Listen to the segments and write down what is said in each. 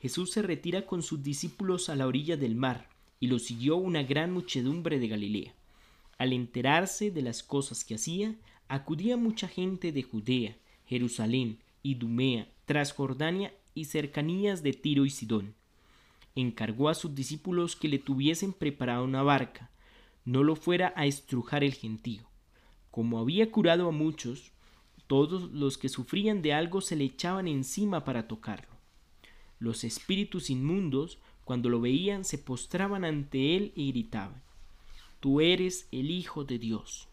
Jesús se retira con sus discípulos a la orilla del mar y lo siguió una gran muchedumbre de Galilea. Al enterarse de las cosas que hacía, acudía mucha gente de Judea, Jerusalén, Idumea, Transjordania y cercanías de Tiro y Sidón. Encargó a sus discípulos que le tuviesen preparada una barca, no lo fuera a estrujar el gentío. Como había curado a muchos, todos los que sufrían de algo se le echaban encima para tocarlo. Los espíritus inmundos cuando lo veían se postraban ante él y gritaban, Tú eres el Hijo de Dios.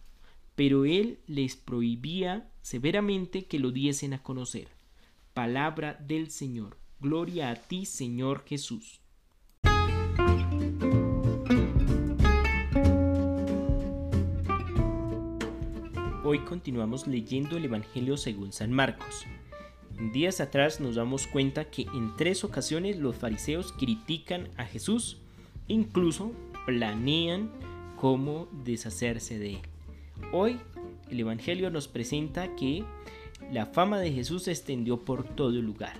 Pero él les prohibía severamente que lo diesen a conocer. Palabra del Señor. Gloria a ti, Señor Jesús. Hoy continuamos leyendo el Evangelio según San Marcos. Días atrás nos damos cuenta que en tres ocasiones los fariseos critican a Jesús incluso planean cómo deshacerse de él. Hoy el Evangelio nos presenta que la fama de Jesús se extendió por todo el lugar,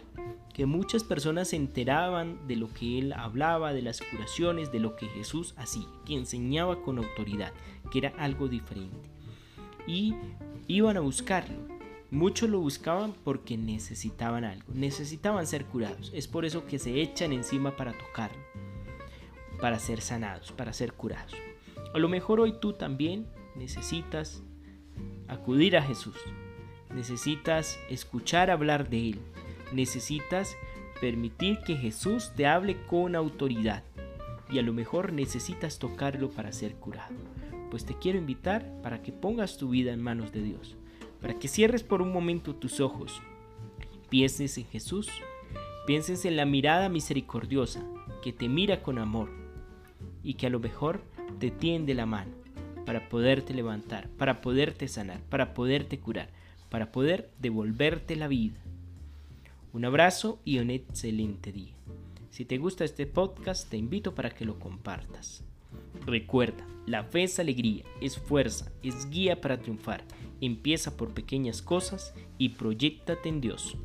que muchas personas se enteraban de lo que él hablaba, de las curaciones, de lo que Jesús hacía, que enseñaba con autoridad, que era algo diferente. Y iban a buscarlo, Muchos lo buscaban porque necesitaban algo, necesitaban ser curados. Es por eso que se echan encima para tocarlo, para ser sanados, para ser curados. A lo mejor hoy tú también necesitas acudir a Jesús, necesitas escuchar hablar de Él, necesitas permitir que Jesús te hable con autoridad y a lo mejor necesitas tocarlo para ser curado. Pues te quiero invitar para que pongas tu vida en manos de Dios para que cierres por un momento tus ojos, pienses en Jesús, pienses en la mirada misericordiosa que te mira con amor y que a lo mejor te tiende la mano para poderte levantar, para poderte sanar, para poderte curar, para poder devolverte la vida. Un abrazo y un excelente día. Si te gusta este podcast, te invito para que lo compartas. Recuerda, la fe es alegría, es fuerza, es guía para triunfar Empieza por pequeñas cosas y proyectate en Dios.